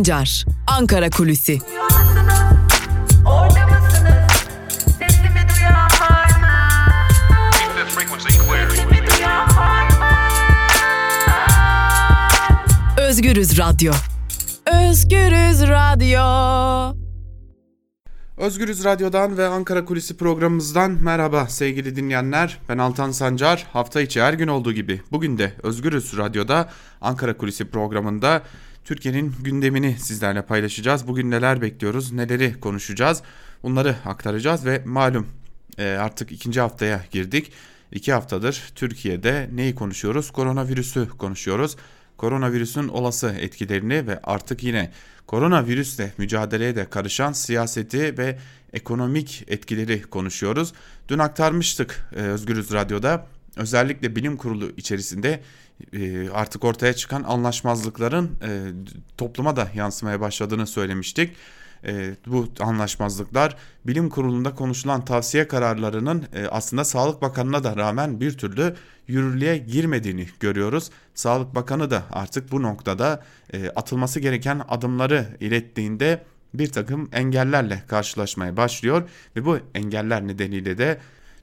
Sancar, Ankara Kulüsi. Özgürüz Radyo. Özgürüz Radyo. Özgürüz Radyo'dan ve Ankara Kulisi programımızdan merhaba sevgili dinleyenler. Ben Altan Sancar. Hafta içi her gün olduğu gibi bugün de Özgürüz Radyo'da Ankara Kulisi programında Türkiye'nin gündemini sizlerle paylaşacağız. Bugün neler bekliyoruz, neleri konuşacağız bunları aktaracağız ve malum e, artık ikinci haftaya girdik. İki haftadır Türkiye'de neyi konuşuyoruz? Koronavirüsü konuşuyoruz. Koronavirüsün olası etkilerini ve artık yine koronavirüsle mücadeleye de karışan siyaseti ve ekonomik etkileri konuşuyoruz. Dün aktarmıştık e, Özgürüz Radyo'da özellikle bilim kurulu içerisinde e, artık ortaya çıkan anlaşmazlıkların e, topluma da yansımaya başladığını söylemiştik. E, bu anlaşmazlıklar bilim kurulunda konuşulan tavsiye kararlarının e, aslında Sağlık Bakanı'na da rağmen bir türlü yürürlüğe girmediğini görüyoruz. Sağlık Bakanı da artık bu noktada e, atılması gereken adımları ilettiğinde bir takım engellerle karşılaşmaya başlıyor ve bu engeller nedeniyle de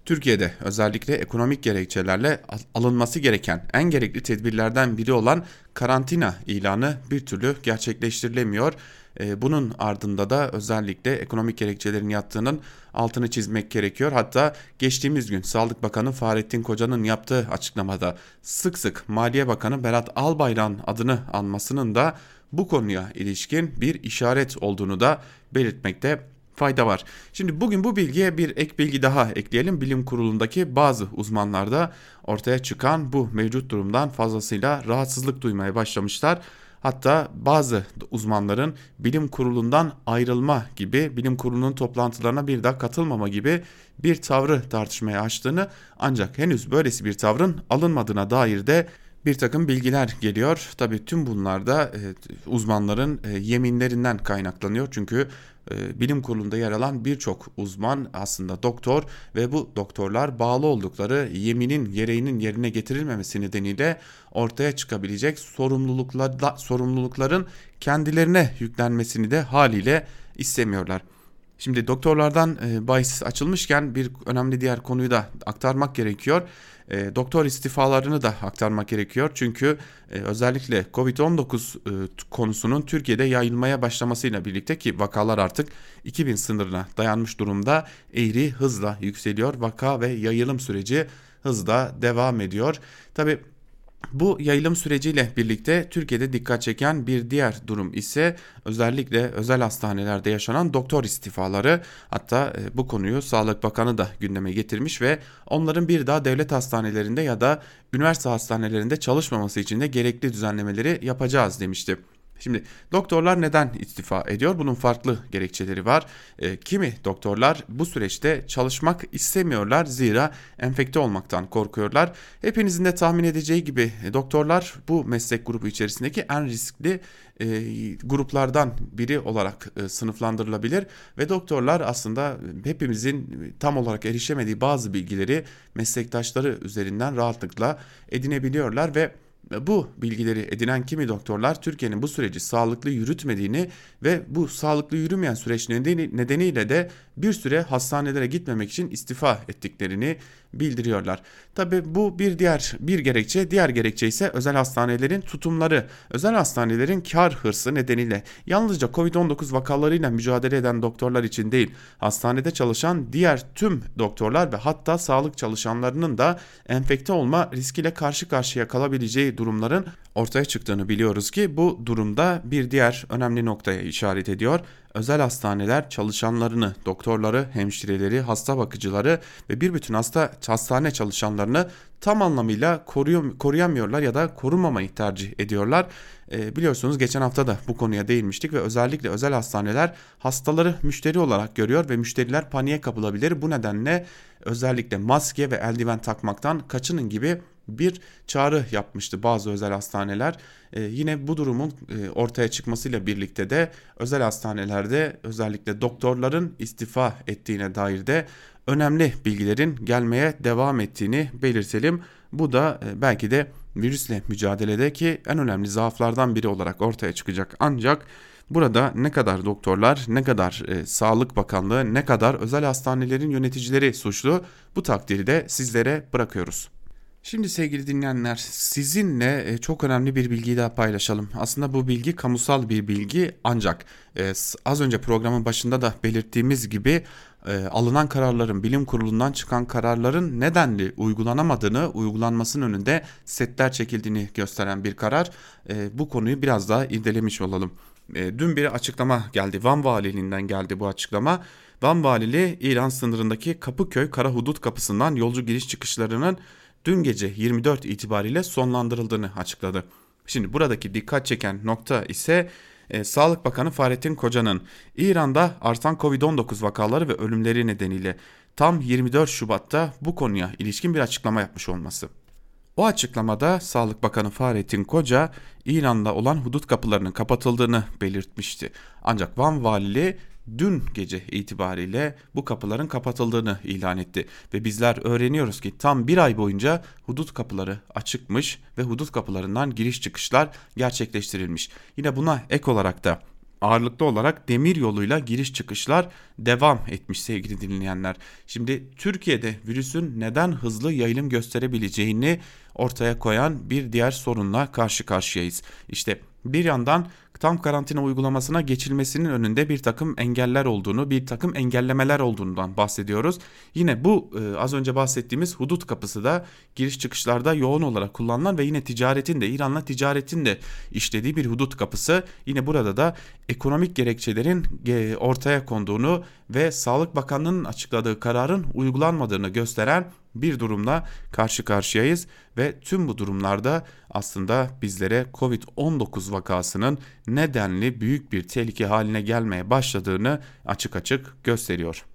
Türkiye'de özellikle ekonomik gerekçelerle alınması gereken en gerekli tedbirlerden biri olan karantina ilanı bir türlü gerçekleştirilemiyor. Ee, bunun ardında da özellikle ekonomik gerekçelerin yattığının altını çizmek gerekiyor. Hatta geçtiğimiz gün Sağlık Bakanı Fahrettin Koca'nın yaptığı açıklamada sık sık Maliye Bakanı Berat Albayrak'ın adını anmasının da bu konuya ilişkin bir işaret olduğunu da belirtmekte fayda var. Şimdi bugün bu bilgiye bir ek bilgi daha ekleyelim. Bilim kurulundaki bazı uzmanlarda ortaya çıkan bu mevcut durumdan fazlasıyla rahatsızlık duymaya başlamışlar. Hatta bazı uzmanların bilim kurulundan ayrılma gibi, bilim kurulunun toplantılarına bir daha katılmama gibi bir tavrı tartışmaya açtığını ancak henüz böylesi bir tavrın alınmadığına dair de bir takım bilgiler geliyor. Tabii tüm bunlar da e, uzmanların e, yeminlerinden kaynaklanıyor. Çünkü e, bilim kurulunda yer alan birçok uzman aslında doktor ve bu doktorlar bağlı oldukları yeminin gereğinin yerine getirilmemesi nedeniyle ortaya çıkabilecek sorumluluklar, sorumlulukların kendilerine yüklenmesini de haliyle istemiyorlar. Şimdi doktorlardan e, bahis açılmışken bir önemli diğer konuyu da aktarmak gerekiyor. E, doktor istifalarını da aktarmak gerekiyor. Çünkü e, özellikle Covid-19 e, konusunun Türkiye'de yayılmaya başlamasıyla birlikte ki vakalar artık 2000 sınırına dayanmış durumda eğri hızla yükseliyor. Vaka ve yayılım süreci hızla devam ediyor. Tabi bu yayılım süreciyle birlikte Türkiye'de dikkat çeken bir diğer durum ise özellikle özel hastanelerde yaşanan doktor istifaları. Hatta e, bu konuyu Sağlık Bakanı da gündeme getirmiş ve onların bir daha devlet hastanelerinde ya da üniversite hastanelerinde çalışmaması için de gerekli düzenlemeleri yapacağız demişti. Şimdi doktorlar neden istifa ediyor? Bunun farklı gerekçeleri var. E, kimi doktorlar bu süreçte çalışmak istemiyorlar zira enfekte olmaktan korkuyorlar. Hepinizin de tahmin edeceği gibi e, doktorlar bu meslek grubu içerisindeki en riskli e, gruplardan biri olarak e, sınıflandırılabilir ve doktorlar aslında hepimizin tam olarak erişemediği bazı bilgileri meslektaşları üzerinden rahatlıkla edinebiliyorlar ve bu bilgileri edinen kimi doktorlar Türkiye'nin bu süreci sağlıklı yürütmediğini ve bu sağlıklı yürümeyen süreç nedeniyle de bir süre hastanelere gitmemek için istifa ettiklerini bildiriyorlar. Tabi bu bir diğer bir gerekçe, diğer gerekçe ise özel hastanelerin tutumları. Özel hastanelerin kar hırsı nedeniyle yalnızca Covid-19 vakalarıyla mücadele eden doktorlar için değil, hastanede çalışan diğer tüm doktorlar ve hatta sağlık çalışanlarının da enfekte olma riskiyle karşı karşıya kalabileceği durumların ortaya çıktığını biliyoruz ki bu durumda bir diğer önemli noktaya işaret ediyor özel hastaneler çalışanlarını, doktorları, hemşireleri, hasta bakıcıları ve bir bütün hasta hastane çalışanlarını tam anlamıyla koruyor, koruyamıyorlar ya da korumamayı tercih ediyorlar. E, biliyorsunuz geçen hafta da bu konuya değinmiştik ve özellikle özel hastaneler hastaları müşteri olarak görüyor ve müşteriler paniğe kapılabilir. Bu nedenle özellikle maske ve eldiven takmaktan kaçının gibi bir çağrı yapmıştı bazı özel hastaneler. Ee, yine bu durumun e, ortaya çıkmasıyla birlikte de özel hastanelerde özellikle doktorların istifa ettiğine dair de önemli bilgilerin gelmeye devam ettiğini belirtelim. Bu da e, belki de virüsle mücadeledeki en önemli zaaflardan biri olarak ortaya çıkacak. Ancak Burada ne kadar doktorlar, ne kadar e, Sağlık Bakanlığı, ne kadar özel hastanelerin yöneticileri suçlu bu takdiri de sizlere bırakıyoruz. Şimdi sevgili dinleyenler sizinle e, çok önemli bir bilgiyi daha paylaşalım. Aslında bu bilgi kamusal bir bilgi ancak e, az önce programın başında da belirttiğimiz gibi e, alınan kararların bilim kurulundan çıkan kararların nedenli uygulanamadığını uygulanmasının önünde setler çekildiğini gösteren bir karar. Bu konuyu biraz daha irdelemiş olalım. Dün bir açıklama geldi Van Valiliğinden geldi bu açıklama. Van Valiliği İran sınırındaki Kapıköy Kara Hudut kapısından yolcu giriş çıkışlarının dün gece 24 itibariyle sonlandırıldığını açıkladı. Şimdi buradaki dikkat çeken nokta ise e, Sağlık Bakanı Fahrettin Koca'nın İran'da artan Covid-19 vakaları ve ölümleri nedeniyle tam 24 Şubat'ta bu konuya ilişkin bir açıklama yapmış olması. O açıklamada Sağlık Bakanı Fahrettin Koca İran'da olan hudut kapılarının kapatıldığını belirtmişti. Ancak Van Valiliği dün gece itibariyle bu kapıların kapatıldığını ilan etti ve bizler öğreniyoruz ki tam bir ay boyunca hudut kapıları açıkmış ve hudut kapılarından giriş çıkışlar gerçekleştirilmiş. Yine buna ek olarak da ağırlıklı olarak demir yoluyla giriş çıkışlar devam etmiş sevgili dinleyenler. Şimdi Türkiye'de virüsün neden hızlı yayılım gösterebileceğini ortaya koyan bir diğer sorunla karşı karşıyayız. İşte bir yandan tam karantina uygulamasına geçilmesinin önünde bir takım engeller olduğunu, bir takım engellemeler olduğundan bahsediyoruz. Yine bu e, az önce bahsettiğimiz hudut kapısı da giriş çıkışlarda yoğun olarak kullanılan ve yine ticaretin de İran'la ticaretin de işlediği bir hudut kapısı. Yine burada da ekonomik gerekçelerin e, ortaya konduğunu ve Sağlık Bakanlığı'nın açıkladığı kararın uygulanmadığını gösteren bir durumla karşı karşıyayız ve tüm bu durumlarda aslında bizlere Covid-19 vakasının nedenli büyük bir tehlike haline gelmeye başladığını açık açık gösteriyor.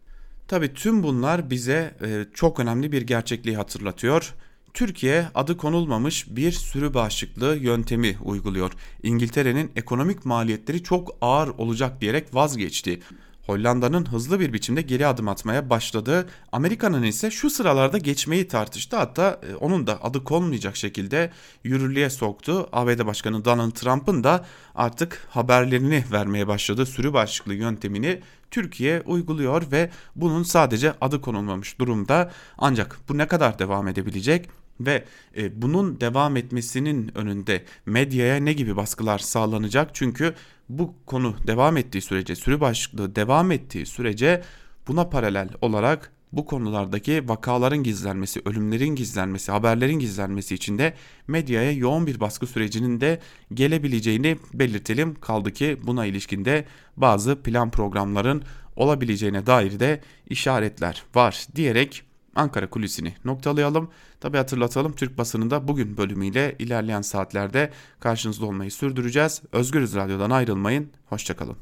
Tabi tüm bunlar bize e, çok önemli bir gerçekliği hatırlatıyor. Türkiye adı konulmamış bir sürü bağışıklığı yöntemi uyguluyor. İngiltere'nin ekonomik maliyetleri çok ağır olacak diyerek vazgeçti. Hollanda'nın hızlı bir biçimde geri adım atmaya başladı. Amerika'nın ise şu sıralarda geçmeyi tartıştı. Hatta e, onun da adı konmayacak şekilde yürürlüğe soktu. ABD Başkanı Donald Trump'ın da artık haberlerini vermeye başladı. Sürü başlıklı yöntemini Türkiye uyguluyor ve bunun sadece adı konulmamış durumda. Ancak bu ne kadar devam edebilecek? Ve e, bunun devam etmesinin önünde medyaya ne gibi baskılar sağlanacak? Çünkü bu konu devam ettiği sürece, sürü başlıklı devam ettiği sürece buna paralel olarak bu konulardaki vakaların gizlenmesi, ölümlerin gizlenmesi, haberlerin gizlenmesi için de medyaya yoğun bir baskı sürecinin de gelebileceğini belirtelim. Kaldı ki buna ilişkinde bazı plan programların olabileceğine dair de işaretler var diyerek Ankara kulisini noktalayalım. Tabi hatırlatalım Türk basınında bugün bölümüyle ilerleyen saatlerde karşınızda olmayı sürdüreceğiz. Özgürüz Radyo'dan ayrılmayın. Hoşçakalın.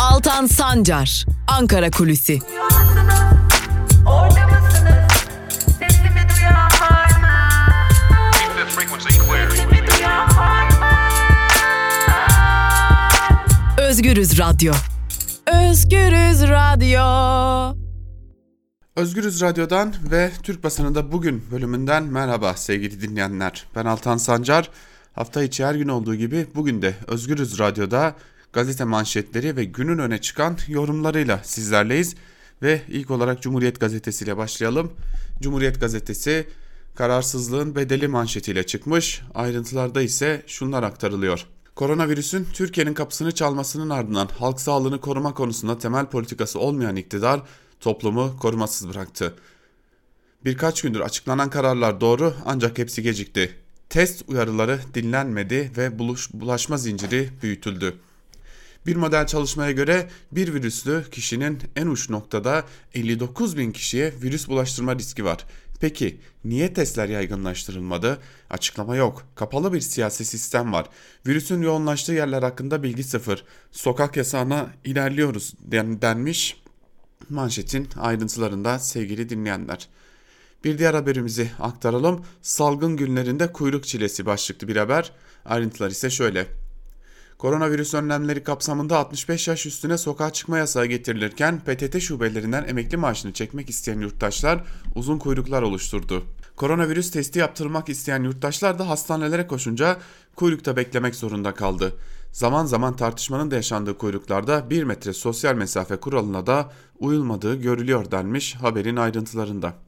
Altan Sancar, Ankara Kulüsi. Özgürüz Radyo. Özgürüz Radyo. Özgürüz Radyo'dan ve Türk basınında bugün bölümünden merhaba sevgili dinleyenler. Ben Altan Sancar. Hafta içi her gün olduğu gibi bugün de Özgürüz Radyo'da gazete manşetleri ve günün öne çıkan yorumlarıyla sizlerleyiz. Ve ilk olarak Cumhuriyet Gazetesi ile başlayalım. Cumhuriyet Gazetesi kararsızlığın bedeli manşetiyle çıkmış. Ayrıntılarda ise şunlar aktarılıyor. Koronavirüsün Türkiye'nin kapısını çalmasının ardından halk sağlığını koruma konusunda temel politikası olmayan iktidar toplumu korumasız bıraktı. Birkaç gündür açıklanan kararlar doğru ancak hepsi gecikti. Test uyarıları dinlenmedi ve buluş, bulaşma zinciri büyütüldü. Bir model çalışmaya göre bir virüslü kişinin en uç noktada 59 bin kişiye virüs bulaştırma riski var. Peki niye testler yaygınlaştırılmadı? Açıklama yok. Kapalı bir siyasi sistem var. Virüsün yoğunlaştığı yerler hakkında bilgi sıfır. Sokak yasağına ilerliyoruz denmiş. Manşetin ayrıntılarında sevgili dinleyenler. Bir diğer haberimizi aktaralım. Salgın günlerinde kuyruk çilesi başlıklı bir haber. Ayrıntılar ise şöyle. Koronavirüs önlemleri kapsamında 65 yaş üstüne sokağa çıkma yasağı getirilirken PTT şubelerinden emekli maaşını çekmek isteyen yurttaşlar uzun kuyruklar oluşturdu. Koronavirüs testi yaptırmak isteyen yurttaşlar da hastanelere koşunca kuyrukta beklemek zorunda kaldı. Zaman zaman tartışmanın da yaşandığı kuyruklarda 1 metre sosyal mesafe kuralına da uyulmadığı görülüyor denmiş haberin ayrıntılarında.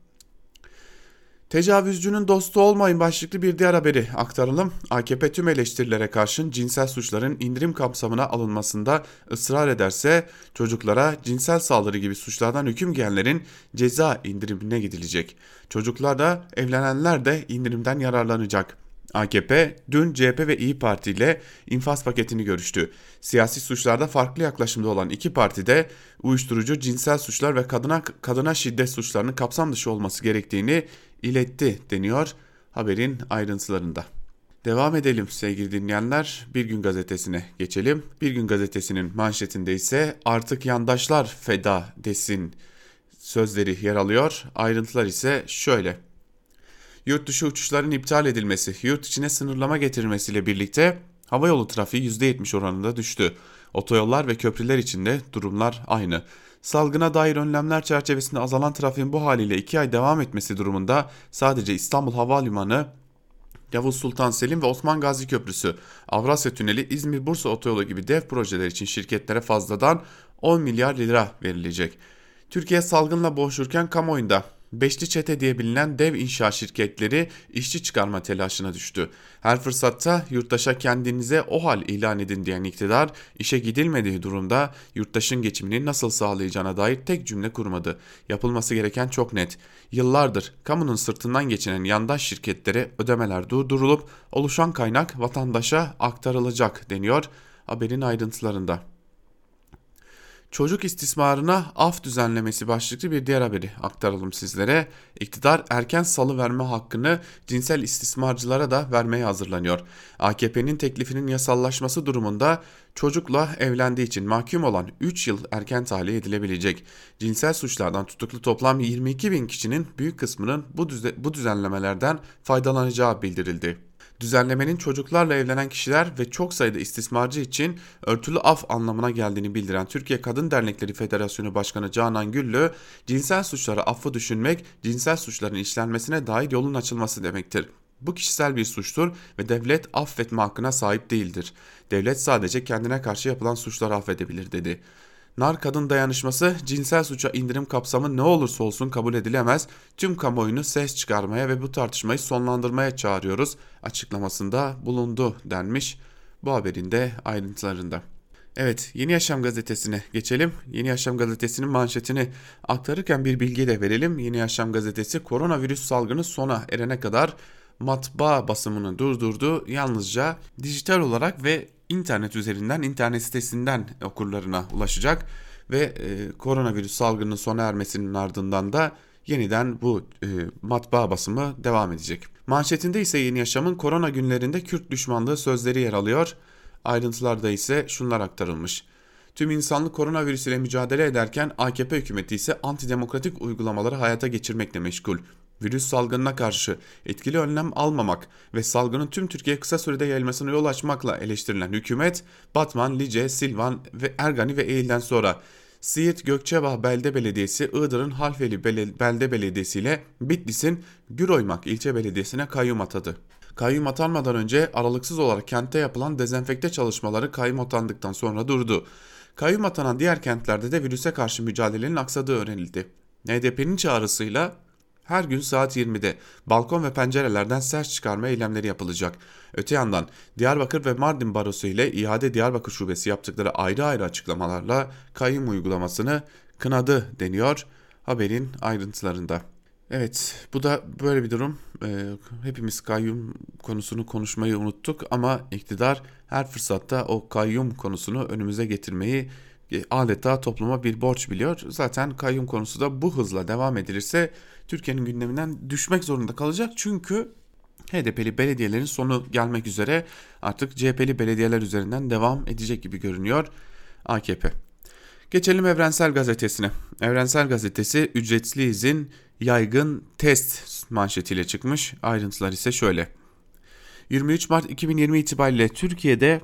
Tecavüzcünün dostu olmayın başlıklı bir diğer haberi aktaralım. AKP tüm eleştirilere karşın cinsel suçların indirim kapsamına alınmasında ısrar ederse çocuklara cinsel saldırı gibi suçlardan hüküm giyenlerin ceza indirimine gidilecek. Çocuklar da evlenenler de indirimden yararlanacak. AKP dün CHP ve İyi Parti ile infaz paketini görüştü. Siyasi suçlarda farklı yaklaşımda olan iki parti de uyuşturucu, cinsel suçlar ve kadına kadına şiddet suçlarının kapsam dışı olması gerektiğini iletti deniyor haberin ayrıntılarında. Devam edelim sevgili dinleyenler. Bir gün gazetesine geçelim. Bir gün gazetesinin manşetinde ise artık yandaşlar feda desin sözleri yer alıyor. Ayrıntılar ise şöyle. Yurt dışı uçuşların iptal edilmesi, yurt içine sınırlama getirilmesiyle birlikte havayolu trafiği %70 oranında düştü. Otoyollar ve köprüler içinde durumlar aynı. Salgına dair önlemler çerçevesinde azalan trafiğin bu haliyle 2 ay devam etmesi durumunda sadece İstanbul Havalimanı, Yavuz Sultan Selim ve Osman Gazi Köprüsü, Avrasya Tüneli, İzmir-Bursa Otoyolu gibi dev projeler için şirketlere fazladan 10 milyar lira verilecek. Türkiye salgınla boğuşurken kamuoyunda Beşli çete diye bilinen dev inşaat şirketleri işçi çıkarma telaşına düştü. Her fırsatta yurttaşa kendinize o hal ilan edin diyen iktidar işe gidilmediği durumda yurttaşın geçimini nasıl sağlayacağına dair tek cümle kurmadı. Yapılması gereken çok net. Yıllardır kamunun sırtından geçinen yandaş şirketlere ödemeler durdurulup oluşan kaynak vatandaşa aktarılacak deniyor haberin ayrıntılarında. Çocuk istismarına af düzenlemesi başlıklı bir diğer haberi aktaralım sizlere. İktidar erken salı verme hakkını cinsel istismarcılara da vermeye hazırlanıyor. AKP'nin teklifinin yasallaşması durumunda çocukla evlendiği için mahkum olan 3 yıl erken tahliye edilebilecek. Cinsel suçlardan tutuklu toplam 22 bin kişinin büyük kısmının bu, düze bu düzenlemelerden faydalanacağı bildirildi. Düzenlemenin çocuklarla evlenen kişiler ve çok sayıda istismarcı için örtülü af anlamına geldiğini bildiren Türkiye Kadın Dernekleri Federasyonu Başkanı Canan Güllü, cinsel suçlara affı düşünmek, cinsel suçların işlenmesine dair yolun açılması demektir. Bu kişisel bir suçtur ve devlet affetme hakkına sahip değildir. Devlet sadece kendine karşı yapılan suçları affedebilir dedi. Nar kadın dayanışması cinsel suça indirim kapsamı ne olursa olsun kabul edilemez. Tüm kamuoyunu ses çıkarmaya ve bu tartışmayı sonlandırmaya çağırıyoruz açıklamasında bulundu denmiş bu haberin de ayrıntılarında. Evet Yeni Yaşam gazetesine geçelim. Yeni Yaşam gazetesinin manşetini aktarırken bir bilgi de verelim. Yeni Yaşam gazetesi koronavirüs salgını sona erene kadar matbaa basımını durdurdu. Yalnızca dijital olarak ve internet üzerinden internet sitesinden okurlarına ulaşacak ve e, koronavirüs salgının sona ermesinin ardından da yeniden bu e, matbaa basımı devam edecek. Manşetinde ise Yeni Yaşam'ın korona günlerinde Kürt düşmanlığı sözleri yer alıyor. Ayrıntılarda ise şunlar aktarılmış. Tüm insanlık koronavirüs ile mücadele ederken AKP hükümeti ise antidemokratik uygulamaları hayata geçirmekle meşgul virüs salgınına karşı etkili önlem almamak ve salgının tüm Türkiye kısa sürede yayılmasına yol açmakla eleştirilen hükümet, Batman, Lice, Silvan ve Ergani ve Eğil'den sonra Siirt Gökçebağ Belde Belediyesi, Iğdır'ın Halfeli Belde Belediyesi ile Bitlis'in Güroymak ilçe belediyesine kayyum atadı. Kayyum atanmadan önce aralıksız olarak kentte yapılan dezenfekte çalışmaları kayyum atandıktan sonra durdu. Kayyum atanan diğer kentlerde de virüse karşı mücadelenin aksadığı öğrenildi. HDP'nin çağrısıyla her gün saat 20'de balkon ve pencerelerden ses çıkarma eylemleri yapılacak. Öte yandan Diyarbakır ve Mardin Barosu ile İhade Diyarbakır Şubesi yaptıkları ayrı ayrı açıklamalarla kayyum uygulamasını kınadı deniyor haberin ayrıntılarında. Evet bu da böyle bir durum. Ee, hepimiz kayyum konusunu konuşmayı unuttuk ama iktidar her fırsatta o kayyum konusunu önümüze getirmeyi e, adeta topluma bir borç biliyor. Zaten kayyum konusu da bu hızla devam edilirse Türkiye'nin gündeminden düşmek zorunda kalacak. Çünkü HDP'li belediyelerin sonu gelmek üzere artık CHP'li belediyeler üzerinden devam edecek gibi görünüyor AKP. Geçelim Evrensel Gazetesi'ne. Evrensel Gazetesi ücretli izin yaygın test manşetiyle çıkmış. Ayrıntılar ise şöyle. 23 Mart 2020 itibariyle Türkiye'de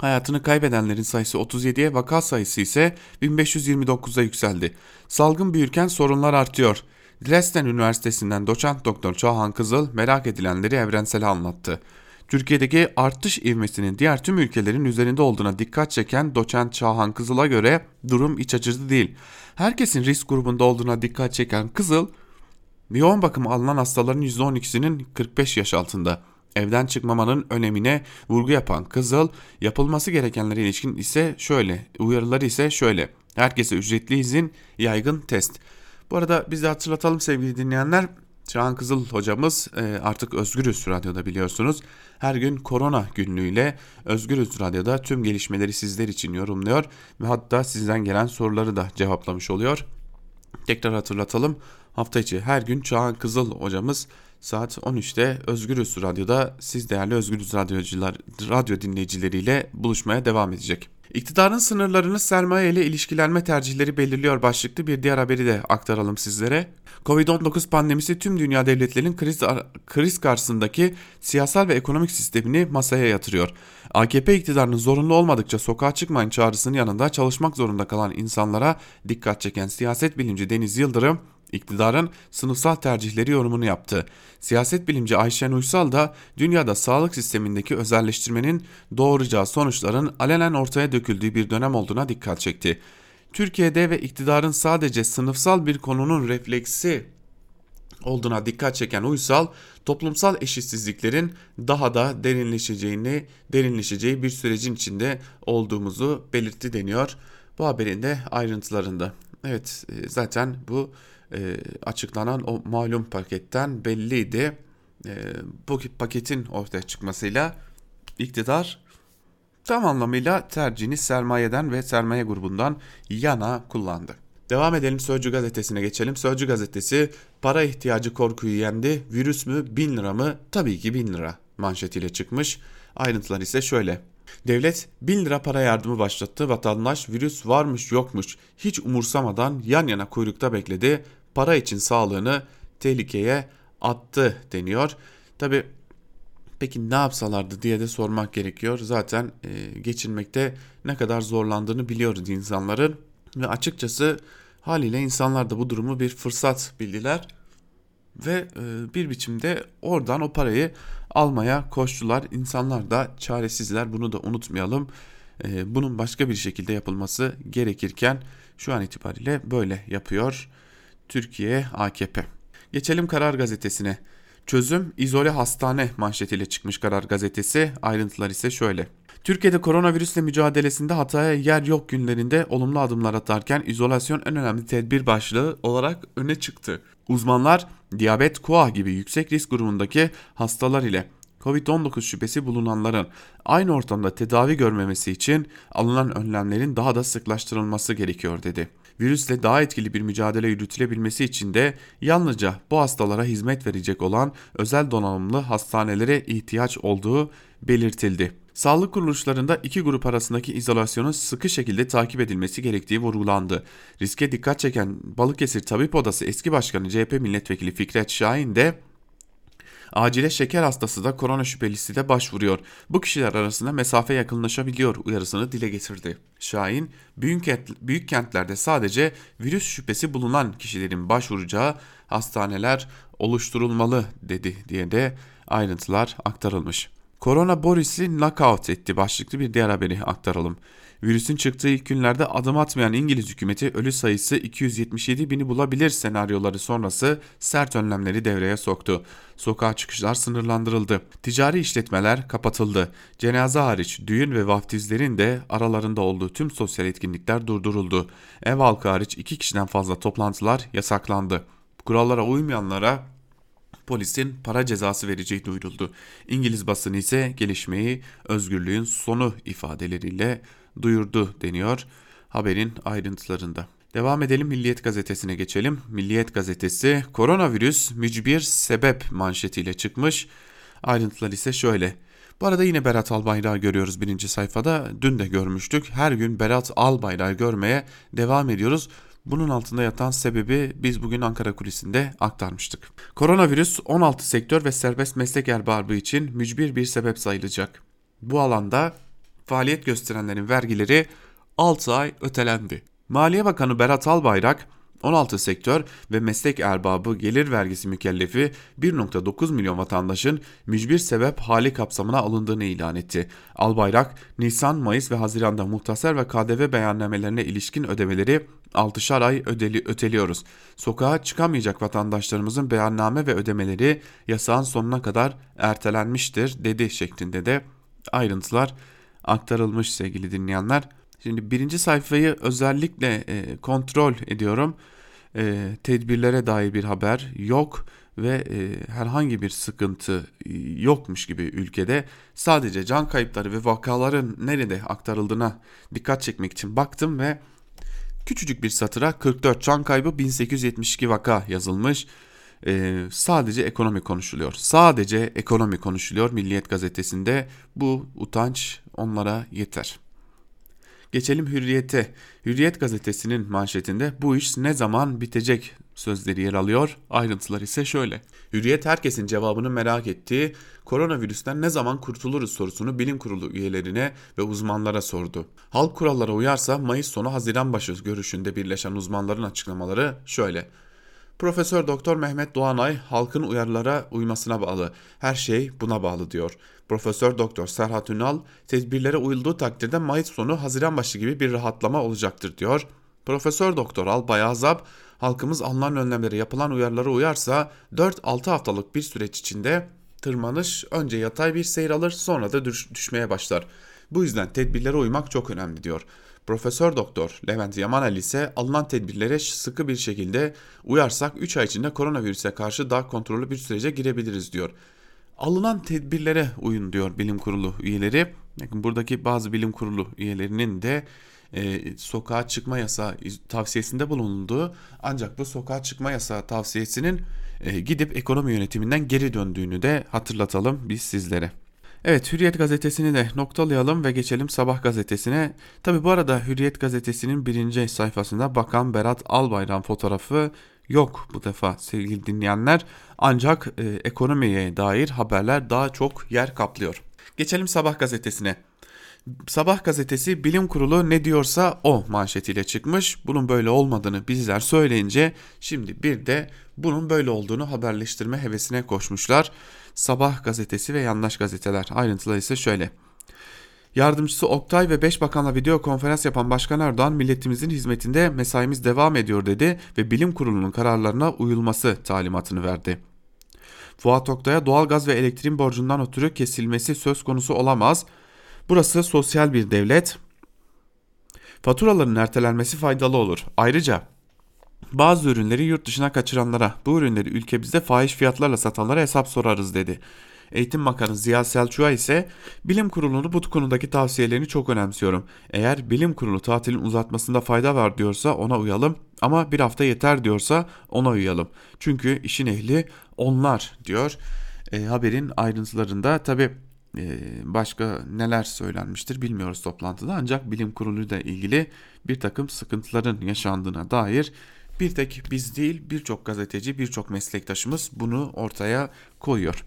Hayatını kaybedenlerin sayısı 37'ye, vaka sayısı ise 1529'a yükseldi. Salgın büyürken sorunlar artıyor. Dresden Üniversitesi'nden doçent doktor Çağhan Kızıl merak edilenleri evrensel anlattı. Türkiye'deki artış ivmesinin diğer tüm ülkelerin üzerinde olduğuna dikkat çeken doçent Çağhan Kızıl'a göre durum iç açıcı değil. Herkesin risk grubunda olduğuna dikkat çeken Kızıl, yoğun bakım alınan hastaların %12'sinin 45 yaş altında. Evden çıkmamanın önemine vurgu yapan Kızıl, yapılması gerekenlere ilişkin ise şöyle, uyarıları ise şöyle. Herkese ücretli izin, yaygın test. Bu arada biz de hatırlatalım sevgili dinleyenler. Çağan Kızıl hocamız e, artık Özgürüz Radyo'da biliyorsunuz. Her gün korona günlüğüyle Özgürüz Radyo'da tüm gelişmeleri sizler için yorumluyor ve hatta sizden gelen soruları da cevaplamış oluyor. Tekrar hatırlatalım. Hafta içi her gün Çağan Kızıl hocamız saat 13'te Özgürüz Radyo'da siz değerli Özgürüz Radyocular, radyo dinleyicileriyle buluşmaya devam edecek. İktidarın sınırlarını sermaye ile ilişkilenme tercihleri belirliyor başlıklı bir diğer haberi de aktaralım sizlere. Covid-19 pandemisi tüm dünya devletlerinin kriz, kriz karşısındaki siyasal ve ekonomik sistemini masaya yatırıyor. AKP iktidarının zorunlu olmadıkça sokağa çıkmayın çağrısının yanında çalışmak zorunda kalan insanlara dikkat çeken siyaset bilimci Deniz Yıldırım iktidarın sınıfsal tercihleri yorumunu yaptı. Siyaset bilimci Ayşen Uysal da dünyada sağlık sistemindeki özelleştirmenin doğuracağı sonuçların alenen ortaya döküldüğü bir dönem olduğuna dikkat çekti. Türkiye'de ve iktidarın sadece sınıfsal bir konunun refleksi olduğuna dikkat çeken Uysal, toplumsal eşitsizliklerin daha da derinleşeceğini, derinleşeceği bir sürecin içinde olduğumuzu belirtti deniyor bu haberin de ayrıntılarında. Evet e, zaten bu e, açıklanan o malum paketten belliydi. E, bu paketin ortaya çıkmasıyla iktidar tam anlamıyla tercihini sermayeden ve sermaye grubundan yana kullandı. Devam edelim Sözcü gazetesine geçelim. Sözcü gazetesi para ihtiyacı korkuyu yendi. Virüs mü 1000 lira mı? Tabii ki 1000 lira manşetiyle çıkmış. Ayrıntılar ise şöyle. Devlet 1000 lira para yardımı başlattı. Vatandaş virüs varmış yokmuş hiç umursamadan yan yana kuyrukta bekledi. Para için sağlığını tehlikeye attı deniyor. Tabi peki ne yapsalardı diye de sormak gerekiyor. Zaten e, geçinmekte ne kadar zorlandığını biliyoruz insanların ve açıkçası haliyle insanlar da bu durumu bir fırsat bildiler ve e, bir biçimde oradan o parayı almaya koştular. İnsanlar da çaresizler bunu da unutmayalım. E, bunun başka bir şekilde yapılması gerekirken şu an itibariyle böyle yapıyor Türkiye AKP. Geçelim Karar Gazetesi'ne. Çözüm izole hastane manşetiyle çıkmış Karar Gazetesi. Ayrıntılar ise şöyle. Türkiye'de koronavirüsle mücadelesinde hataya yer yok günlerinde olumlu adımlar atarken izolasyon en önemli tedbir başlığı olarak öne çıktı. Uzmanlar diyabet, koa gibi yüksek risk grubundaki hastalar ile Covid-19 şüphesi bulunanların aynı ortamda tedavi görmemesi için alınan önlemlerin daha da sıklaştırılması gerekiyor dedi. Virüsle daha etkili bir mücadele yürütülebilmesi için de yalnızca bu hastalara hizmet verecek olan özel donanımlı hastanelere ihtiyaç olduğu belirtildi. Sağlık kuruluşlarında iki grup arasındaki izolasyonun sıkı şekilde takip edilmesi gerektiği vurgulandı. Riske dikkat çeken Balıkesir Tabip Odası eski başkanı CHP milletvekili Fikret Şahin de Acile şeker hastası da korona şüphelisi de başvuruyor. Bu kişiler arasında mesafe yakınlaşabiliyor uyarısını dile getirdi. Şahin, büyük, büyük kentlerde sadece virüs şüphesi bulunan kişilerin başvuracağı hastaneler oluşturulmalı dedi diye de ayrıntılar aktarılmış. Korona Boris'i knockout etti başlıklı bir diğer haberi aktaralım. Virüsün çıktığı ilk günlerde adım atmayan İngiliz hükümeti ölü sayısı 277 bini bulabilir senaryoları sonrası sert önlemleri devreye soktu. Sokağa çıkışlar sınırlandırıldı. Ticari işletmeler kapatıldı. Cenaze hariç düğün ve vaftizlerin de aralarında olduğu tüm sosyal etkinlikler durduruldu. Ev halkı hariç iki kişiden fazla toplantılar yasaklandı. Kurallara uymayanlara polisin para cezası vereceği duyuruldu. İngiliz basını ise gelişmeyi özgürlüğün sonu ifadeleriyle duyurdu deniyor haberin ayrıntılarında. Devam edelim Milliyet gazetesine geçelim. Milliyet gazetesi koronavirüs mücbir sebep manşetiyle çıkmış. Ayrıntılar ise şöyle. Bu arada yine Berat Albayrak'ı görüyoruz birinci sayfada. Dün de görmüştük. Her gün Berat Albayrak'ı görmeye devam ediyoruz. Bunun altında yatan sebebi biz bugün Ankara kulisinde aktarmıştık. Koronavirüs 16 sektör ve serbest meslek erbabı için mücbir bir sebep sayılacak. Bu alanda faaliyet gösterenlerin vergileri 6 ay ötelendi. Maliye Bakanı Berat Albayrak 16 sektör ve meslek erbabı gelir vergisi mükellefi 1.9 milyon vatandaşın mücbir sebep hali kapsamına alındığını ilan etti. Albayrak, Nisan, Mayıs ve Haziran'da muhtasar ve KDV beyannamelerine ilişkin ödemeleri 6'şar ay ödeli, öteliyoruz. Sokağa çıkamayacak vatandaşlarımızın beyanname ve ödemeleri yasağın sonuna kadar ertelenmiştir dedi şeklinde de ayrıntılar aktarılmış sevgili dinleyenler. Şimdi birinci sayfayı özellikle e, kontrol ediyorum. E, tedbirlere dair bir haber yok ve e, herhangi bir sıkıntı e, yokmuş gibi ülkede sadece can kayıpları ve vakaların nerede aktarıldığına dikkat çekmek için baktım ve küçücük bir satıra 44 can kaybı 1872 vaka yazılmış. Ee, sadece ekonomi konuşuluyor. Sadece ekonomi konuşuluyor Milliyet gazetesinde. Bu utanç onlara yeter. Geçelim Hürriyet'e. Hürriyet gazetesinin manşetinde bu iş ne zaman bitecek sözleri yer alıyor. Ayrıntılar ise şöyle. Hürriyet herkesin cevabını merak ettiği koronavirüsten ne zaman kurtuluruz sorusunu bilim kurulu üyelerine ve uzmanlara sordu. Halk kurallara uyarsa Mayıs sonu Haziran başı görüşünde birleşen uzmanların açıklamaları şöyle. Profesör Doktor Mehmet Doğanay halkın uyarılara uymasına bağlı. Her şey buna bağlı diyor. Profesör Doktor Serhat Ünal tedbirlere uyulduğu takdirde Mayıs sonu Haziran başı gibi bir rahatlama olacaktır diyor. Profesör Doktor Albay Azap halkımız alınan önlemlere yapılan uyarılara uyarsa 4-6 haftalık bir süreç içinde tırmanış önce yatay bir seyir alır sonra da düş düşmeye başlar. Bu yüzden tedbirlere uymak çok önemli diyor. Profesör Doktor Levent Yamanel ise alınan tedbirlere sıkı bir şekilde uyarsak 3 ay içinde koronavirüse karşı daha kontrollü bir sürece girebiliriz diyor. Alınan tedbirlere uyun diyor bilim kurulu üyeleri. Yani buradaki bazı bilim kurulu üyelerinin de e, sokağa çıkma yasağı tavsiyesinde bulunduğu ancak bu sokağa çıkma yasağı tavsiyesinin e, gidip ekonomi yönetiminden geri döndüğünü de hatırlatalım biz sizlere. Evet Hürriyet gazetesini de noktalayalım ve geçelim Sabah gazetesine. Tabi bu arada Hürriyet gazetesinin birinci sayfasında Bakan Berat Albayrak fotoğrafı yok bu defa sevgili dinleyenler. Ancak e, ekonomiye dair haberler daha çok yer kaplıyor. Geçelim Sabah gazetesine. Sabah gazetesi bilim kurulu ne diyorsa o manşetiyle çıkmış. Bunun böyle olmadığını bizler söyleyince şimdi bir de bunun böyle olduğunu haberleştirme hevesine koşmuşlar. Sabah gazetesi ve yandaş gazeteler ayrıntıları ise şöyle. Yardımcısı Oktay ve 5 bakanla video konferans yapan Başkan Erdoğan milletimizin hizmetinde mesaimiz devam ediyor dedi ve bilim kurulunun kararlarına uyulması talimatını verdi. Fuat Oktay'a doğalgaz ve elektriğin borcundan ötürü kesilmesi söz konusu olamaz. Burası sosyal bir devlet. Faturaların ertelenmesi faydalı olur. Ayrıca bazı ürünleri yurt dışına kaçıranlara, bu ürünleri ülkemizde fahiş fiyatlarla satanlara hesap sorarız dedi. Eğitim Bakanı Ziya Selçuk'a ise bilim kurulunu bu konudaki tavsiyelerini çok önemsiyorum. Eğer bilim kurulu tatilin uzatmasında fayda var diyorsa ona uyalım ama bir hafta yeter diyorsa ona uyalım. Çünkü işin ehli onlar diyor. E, haberin ayrıntılarında tabi e, başka neler söylenmiştir bilmiyoruz toplantıda ancak bilim kuruluyla ilgili bir takım sıkıntıların yaşandığına dair bir tek biz değil birçok gazeteci birçok meslektaşımız bunu ortaya koyuyor.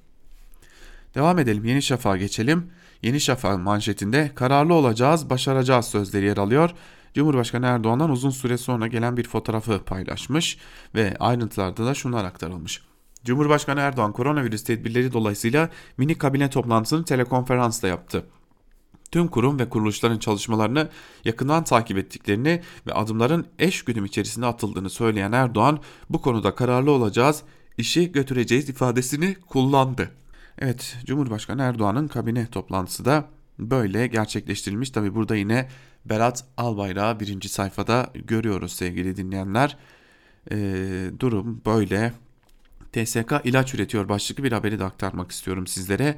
Devam edelim Yeni Şafak'a geçelim. Yeni Şafak manşetinde kararlı olacağız, başaracağız sözleri yer alıyor. Cumhurbaşkanı Erdoğan'dan uzun süre sonra gelen bir fotoğrafı paylaşmış ve ayrıntılarda da şunlar aktarılmış. Cumhurbaşkanı Erdoğan koronavirüs tedbirleri dolayısıyla mini kabine toplantısını telekonferansla yaptı tüm kurum ve kuruluşların çalışmalarını yakından takip ettiklerini ve adımların eş güdüm içerisinde atıldığını söyleyen Erdoğan bu konuda kararlı olacağız, işi götüreceğiz ifadesini kullandı. Evet Cumhurbaşkanı Erdoğan'ın kabine toplantısı da böyle gerçekleştirilmiş. Tabi burada yine Berat Albayrak'ı birinci sayfada görüyoruz sevgili dinleyenler. Ee, durum böyle. TSK ilaç üretiyor başlıklı bir haberi de aktarmak istiyorum sizlere.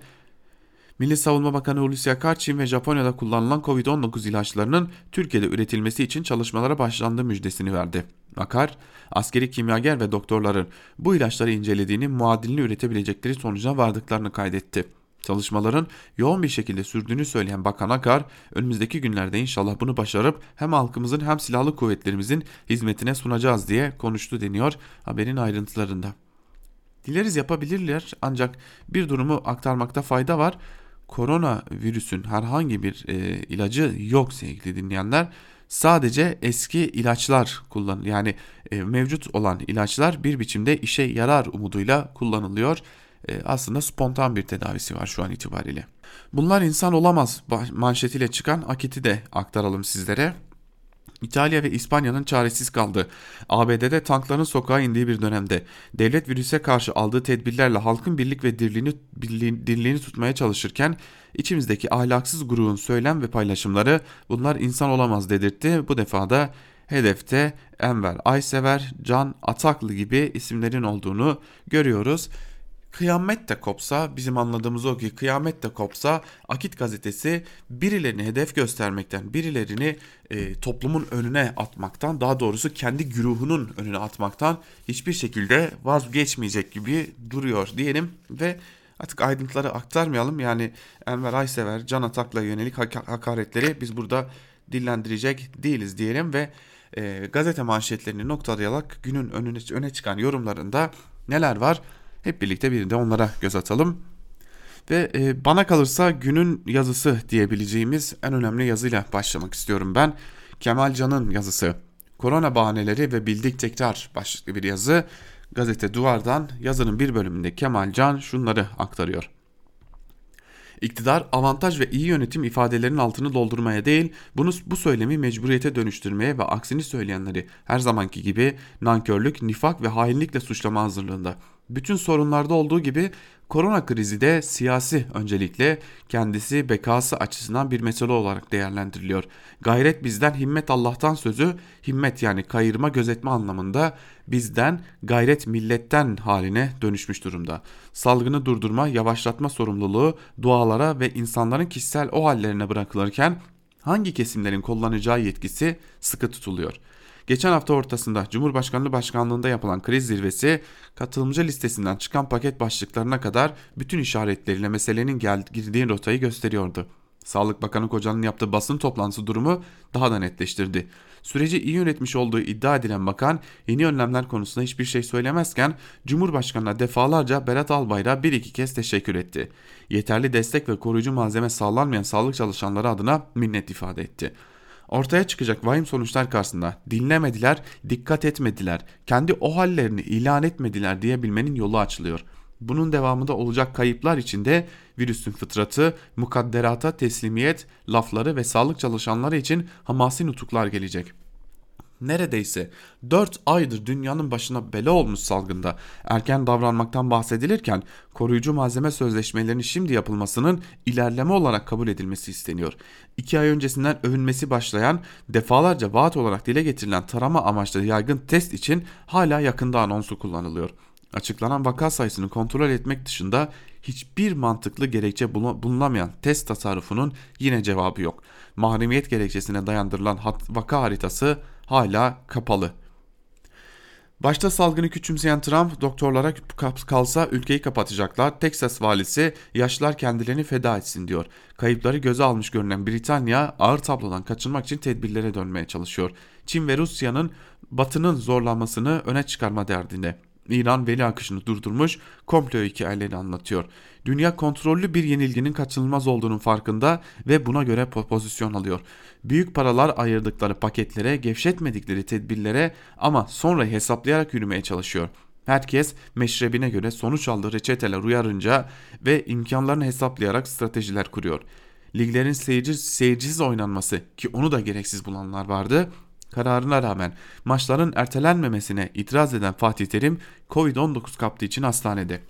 Milli Savunma Bakanı Hulusi Akar, Çin ve Japonya'da kullanılan Covid-19 ilaçlarının Türkiye'de üretilmesi için çalışmalara başlandığı müjdesini verdi. Akar, askeri kimyager ve doktorların bu ilaçları incelediğini, muadilini üretebilecekleri sonucuna vardıklarını kaydetti. Çalışmaların yoğun bir şekilde sürdüğünü söyleyen Bakan Akar, önümüzdeki günlerde inşallah bunu başarıp hem halkımızın hem silahlı kuvvetlerimizin hizmetine sunacağız diye konuştu deniyor haberin ayrıntılarında. Dileriz yapabilirler ancak bir durumu aktarmakta fayda var korona virüsün herhangi bir e, ilacı yok sevgili dinleyenler. sadece eski ilaçlar kullan yani e, mevcut olan ilaçlar bir biçimde işe yarar umuduyla kullanılıyor. E, aslında spontan bir tedavisi var şu an itibariyle. Bunlar insan olamaz manşetiyle çıkan akiti de aktaralım sizlere. İtalya ve İspanya'nın çaresiz kaldı. ABD'de tankların sokağa indiği bir dönemde devlet virüse karşı aldığı tedbirlerle halkın birlik ve dirliğini, birliğini, dirliğini tutmaya çalışırken içimizdeki ahlaksız grubun söylem ve paylaşımları bunlar insan olamaz dedirtti. Bu defa da hedefte Enver Aysever, Can Ataklı gibi isimlerin olduğunu görüyoruz. Kıyamet de kopsa bizim anladığımız o ki kıyamet de kopsa Akit gazetesi birilerini hedef göstermekten birilerini e, toplumun önüne atmaktan daha doğrusu kendi güruhunun önüne atmaktan hiçbir şekilde vazgeçmeyecek gibi duruyor diyelim ve artık ayrıntıları aktarmayalım. Yani Enver Aysever Can Atak'la yönelik hakaretleri biz burada dillendirecek değiliz diyelim ve e, gazete manşetlerini noktalayarak günün önüne, öne çıkan yorumlarında neler var hep birlikte bir de onlara göz atalım. Ve e, bana kalırsa günün yazısı diyebileceğimiz en önemli yazıyla başlamak istiyorum ben. Kemal Can'ın yazısı. Korona bahaneleri ve bildik tekrar başlıklı bir yazı. Gazete Duvar'dan yazının bir bölümünde Kemal Can şunları aktarıyor. İktidar avantaj ve iyi yönetim ifadelerinin altını doldurmaya değil, bunu bu söylemi mecburiyete dönüştürmeye ve aksini söyleyenleri her zamanki gibi nankörlük, nifak ve hainlikle suçlama hazırlığında bütün sorunlarda olduğu gibi korona krizi de siyasi öncelikle kendisi bekası açısından bir mesele olarak değerlendiriliyor. Gayret bizden himmet Allah'tan sözü himmet yani kayırma gözetme anlamında bizden gayret milletten haline dönüşmüş durumda. Salgını durdurma yavaşlatma sorumluluğu dualara ve insanların kişisel o hallerine bırakılırken hangi kesimlerin kullanacağı yetkisi sıkı tutuluyor.'' Geçen hafta ortasında Cumhurbaşkanlığı Başkanlığında yapılan kriz zirvesi katılımcı listesinden çıkan paket başlıklarına kadar bütün işaretleriyle meselenin gel girdiği rotayı gösteriyordu. Sağlık Bakanı Koca'nın yaptığı basın toplantısı durumu daha da netleştirdi. Süreci iyi yönetmiş olduğu iddia edilen bakan yeni önlemler konusunda hiçbir şey söylemezken Cumhurbaşkanı'na defalarca Berat Albayrak'a bir iki kez teşekkür etti. Yeterli destek ve koruyucu malzeme sağlanmayan sağlık çalışanları adına minnet ifade etti. Ortaya çıkacak vahim sonuçlar karşısında dinlemediler, dikkat etmediler, kendi o hallerini ilan etmediler diyebilmenin yolu açılıyor. Bunun devamında olacak kayıplar içinde virüsün fıtratı, mukadderata teslimiyet, lafları ve sağlık çalışanları için hamasi nutuklar gelecek neredeyse 4 aydır dünyanın başına bela olmuş salgında erken davranmaktan bahsedilirken koruyucu malzeme sözleşmelerinin şimdi yapılmasının ilerleme olarak kabul edilmesi isteniyor. 2 ay öncesinden övünmesi başlayan defalarca vaat olarak dile getirilen tarama amaçlı yaygın test için hala yakında anonsu kullanılıyor. Açıklanan vaka sayısını kontrol etmek dışında hiçbir mantıklı gerekçe bulunamayan test tasarrufunun yine cevabı yok. Mahremiyet gerekçesine dayandırılan vaka haritası hala kapalı. Başta salgını küçümseyen Trump doktorlara kalsa ülkeyi kapatacaklar. Texas valisi yaşlılar kendilerini feda etsin diyor. Kayıpları göze almış görünen Britanya ağır tablodan kaçınmak için tedbirlere dönmeye çalışıyor. Çin ve Rusya'nın batının zorlanmasını öne çıkarma derdinde. İran veli akışını durdurmuş, komplo hikayelerini anlatıyor. Dünya kontrollü bir yenilginin kaçınılmaz olduğunun farkında ve buna göre pozisyon alıyor. Büyük paralar ayırdıkları paketlere, gevşetmedikleri tedbirlere ama sonra hesaplayarak yürümeye çalışıyor. Herkes meşrebine göre sonuç aldığı reçeteler uyarınca ve imkanlarını hesaplayarak stratejiler kuruyor. Liglerin seyirci, seyircisiz oynanması ki onu da gereksiz bulanlar vardı kararına rağmen maçların ertelenmemesine itiraz eden Fatih Terim Covid-19 kaptığı için hastanede.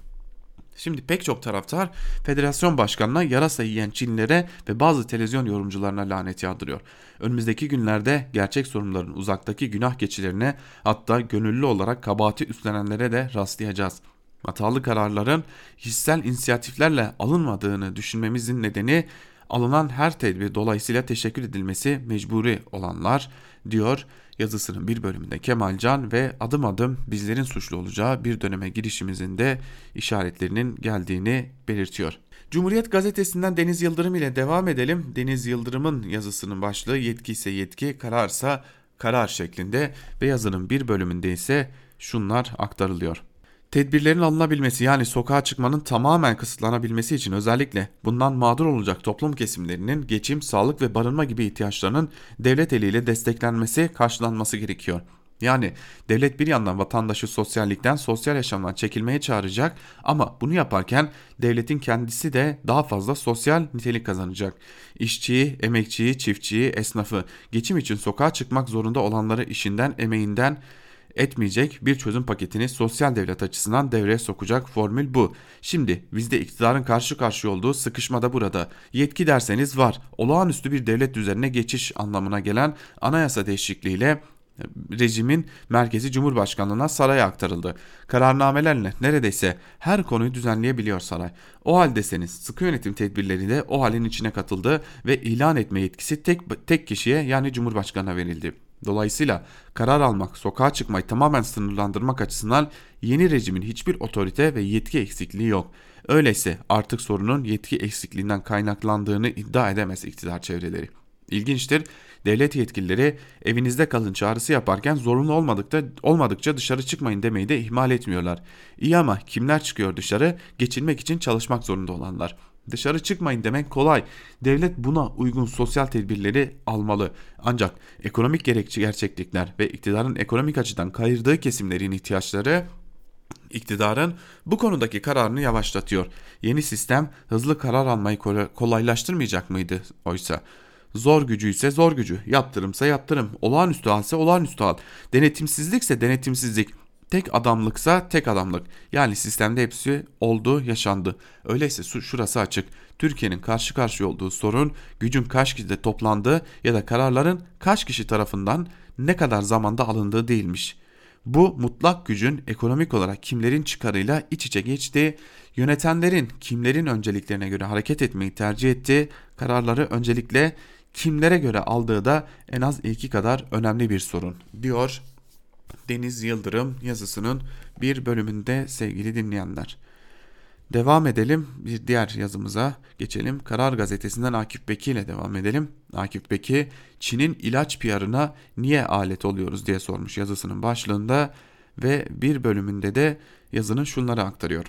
Şimdi pek çok taraftar federasyon başkanına yarasa yiyen Çinlilere ve bazı televizyon yorumcularına lanet yağdırıyor. Önümüzdeki günlerde gerçek sorunların uzaktaki günah geçilerine hatta gönüllü olarak kabahati üstlenenlere de rastlayacağız. Hatalı kararların hissel inisiyatiflerle alınmadığını düşünmemizin nedeni alınan her tedbir dolayısıyla teşekkür edilmesi mecburi olanlar diyor yazısının bir bölümünde Kemal Can ve adım adım bizlerin suçlu olacağı bir döneme girişimizin de işaretlerinin geldiğini belirtiyor. Cumhuriyet gazetesinden Deniz Yıldırım ile devam edelim. Deniz Yıldırım'ın yazısının başlığı yetki ise yetki, kararsa karar şeklinde ve yazının bir bölümünde ise şunlar aktarılıyor. Tedbirlerin alınabilmesi yani sokağa çıkmanın tamamen kısıtlanabilmesi için özellikle bundan mağdur olacak toplum kesimlerinin geçim, sağlık ve barınma gibi ihtiyaçlarının devlet eliyle desteklenmesi, karşılanması gerekiyor. Yani devlet bir yandan vatandaşı sosyallikten, sosyal yaşamdan çekilmeye çağıracak ama bunu yaparken devletin kendisi de daha fazla sosyal nitelik kazanacak. İşçiyi, emekçiyi, çiftçiyi, esnafı, geçim için sokağa çıkmak zorunda olanları işinden, emeğinden, etmeyecek bir çözüm paketini sosyal devlet açısından devreye sokacak formül bu. Şimdi bizde iktidarın karşı karşıya olduğu sıkışma da burada. Yetki derseniz var. Olağanüstü bir devlet düzenine geçiş anlamına gelen anayasa değişikliğiyle rejimin merkezi Cumhurbaşkanlığına saraya aktarıldı. Kararnamelerle neredeyse her konuyu düzenleyebiliyor saray. O haldeseniz sıkı yönetim tedbirleri de o halin içine katıldı ve ilan etme yetkisi tek, tek kişiye yani Cumhurbaşkanına verildi. Dolayısıyla karar almak, sokağa çıkmayı tamamen sınırlandırmak açısından yeni rejimin hiçbir otorite ve yetki eksikliği yok. Öyleyse artık sorunun yetki eksikliğinden kaynaklandığını iddia edemez iktidar çevreleri. İlginçtir, devlet yetkilileri evinizde kalın çağrısı yaparken zorunlu olmadıkça, olmadıkça dışarı çıkmayın demeyi de ihmal etmiyorlar. İyi ama kimler çıkıyor dışarı? Geçinmek için çalışmak zorunda olanlar. Dışarı çıkmayın demek kolay. Devlet buna uygun sosyal tedbirleri almalı. Ancak ekonomik gerekçe gerçeklikler ve iktidarın ekonomik açıdan kayırdığı kesimlerin ihtiyaçları iktidarın bu konudaki kararını yavaşlatıyor. Yeni sistem hızlı karar almayı kolaylaştırmayacak mıydı oysa? Zor gücü ise zor gücü, yaptırımsa yaptırım, olağanüstü halse olağanüstü hal, denetimsizlikse denetimsizlik, tek adamlıksa tek adamlık. Yani sistemde hepsi oldu, yaşandı. Öyleyse şurası açık. Türkiye'nin karşı karşıya olduğu sorun gücün kaç kişide toplandığı ya da kararların kaç kişi tarafından ne kadar zamanda alındığı değilmiş. Bu mutlak gücün ekonomik olarak kimlerin çıkarıyla iç içe geçtiği, yönetenlerin kimlerin önceliklerine göre hareket etmeyi tercih ettiği, kararları öncelikle kimlere göre aldığı da en az iki kadar önemli bir sorun diyor Deniz Yıldırım yazısının bir bölümünde sevgili dinleyenler. Devam edelim bir diğer yazımıza geçelim. Karar gazetesinden Akif Beki ile devam edelim. Akif Beki Çin'in ilaç PR'ına niye alet oluyoruz diye sormuş yazısının başlığında ve bir bölümünde de yazının şunları aktarıyor.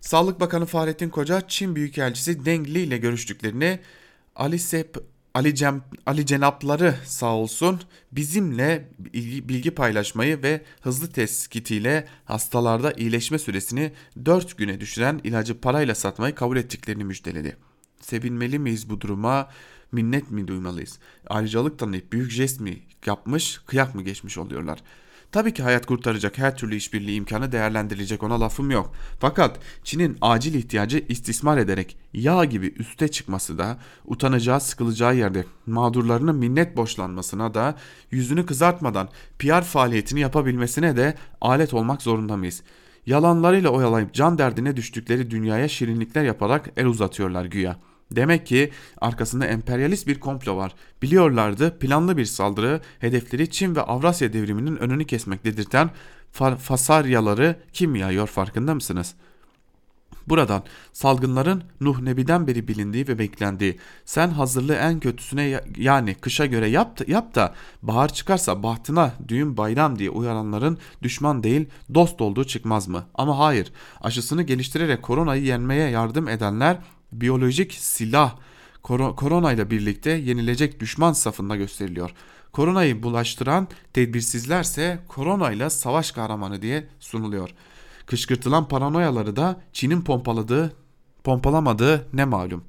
Sağlık Bakanı Fahrettin Koca Çin Büyükelçisi Deng Li ile görüştüklerini Ali Sep Ali, Cem, Ali Cenapları sağ olsun bizimle bilgi paylaşmayı ve hızlı teskitiyle hastalarda iyileşme süresini 4 güne düşüren ilacı parayla satmayı kabul ettiklerini müjdeledi. Sevinmeli miyiz bu duruma? Minnet mi duymalıyız? Ayrıcalık tanıyıp büyük jest mi yapmış, kıyak mı geçmiş oluyorlar? Tabii ki hayat kurtaracak her türlü işbirliği imkanı değerlendirilecek ona lafım yok. Fakat Çin'in acil ihtiyacı istismar ederek yağ gibi üste çıkması da utanacağı sıkılacağı yerde mağdurlarının minnet boşlanmasına da yüzünü kızartmadan PR faaliyetini yapabilmesine de alet olmak zorunda mıyız? Yalanlarıyla oyalayıp can derdine düştükleri dünyaya şirinlikler yaparak el uzatıyorlar güya.'' Demek ki arkasında emperyalist bir komplo var. Biliyorlardı planlı bir saldırı hedefleri Çin ve Avrasya devriminin önünü kesmek dedirten fa fasaryaları kim yayıyor farkında mısınız? Buradan salgınların Nuh Nebi'den beri bilindiği ve beklendiği sen hazırlığı en kötüsüne yani kışa göre yap, yap da bahar çıkarsa bahtına düğün bayram diye uyaranların düşman değil dost olduğu çıkmaz mı? Ama hayır aşısını geliştirerek koronayı yenmeye yardım edenler biyolojik silah korona birlikte yenilecek düşman safında gösteriliyor. Koronayı bulaştıran tedbirsizlerse korona ile savaş kahramanı diye sunuluyor. Kışkırtılan paranoyaları da Çin'in pompaladığı, pompalamadığı ne malum.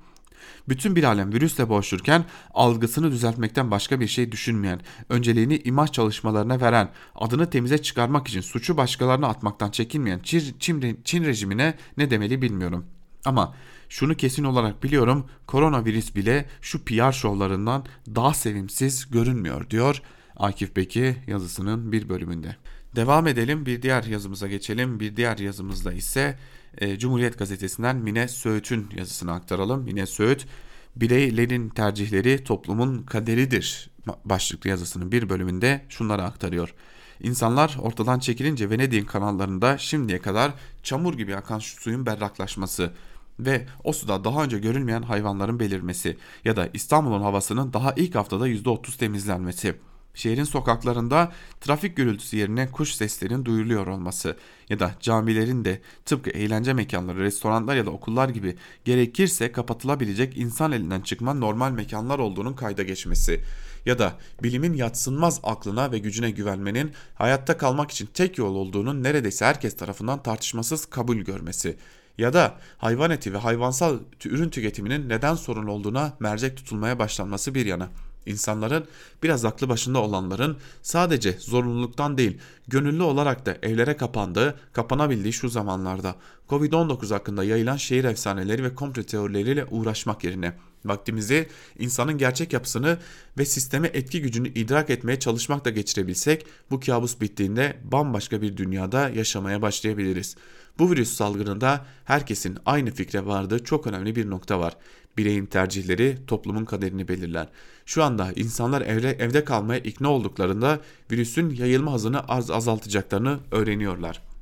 Bütün bir alem virüsle boğuşurken algısını düzeltmekten başka bir şey düşünmeyen, önceliğini imaj çalışmalarına veren, adını temize çıkarmak için suçu başkalarına atmaktan çekinmeyen Çin, Çin, Çin rejimine ne demeli bilmiyorum. Ama şunu kesin olarak biliyorum koronavirüs bile şu PR şovlarından daha sevimsiz görünmüyor diyor Akif Beki yazısının bir bölümünde. Devam edelim bir diğer yazımıza geçelim. Bir diğer yazımızda ise e, Cumhuriyet Gazetesi'nden Mine Söğüt'ün yazısını aktaralım. Mine Söğüt bireylerin tercihleri toplumun kaderidir başlıklı yazısının bir bölümünde şunları aktarıyor. İnsanlar ortadan çekilince Venedik'in kanallarında şimdiye kadar çamur gibi akan suyun berraklaşması, ve o suda daha önce görülmeyen hayvanların belirmesi ya da İstanbul'un havasının daha ilk haftada %30 temizlenmesi. şehrin sokaklarında trafik gürültüsü yerine kuş seslerinin duyuluyor olması ya da camilerin de tıpkı eğlence mekanları, restoranlar ya da okullar gibi gerekirse kapatılabilecek insan elinden çıkma normal mekanlar olduğunun kayda geçmesi ya da bilimin yatsınmaz aklına ve gücüne güvenmenin hayatta kalmak için tek yol olduğunun neredeyse herkes tarafından tartışmasız kabul görmesi ya da hayvan eti ve hayvansal ürün tüketiminin neden sorun olduğuna mercek tutulmaya başlanması bir yana. İnsanların biraz aklı başında olanların sadece zorunluluktan değil gönüllü olarak da evlere kapandığı, kapanabildiği şu zamanlarda Covid-19 hakkında yayılan şehir efsaneleri ve komplo teorileriyle uğraşmak yerine vaktimizi insanın gerçek yapısını ve sisteme etki gücünü idrak etmeye çalışmakla geçirebilsek bu kabus bittiğinde bambaşka bir dünyada yaşamaya başlayabiliriz. Bu virüs salgınında herkesin aynı fikre vardığı çok önemli bir nokta var. Bireyin tercihleri toplumun kaderini belirler. Şu anda insanlar evde, evde kalmaya ikna olduklarında virüsün yayılma hızını az azaltacaklarını öğreniyorlar.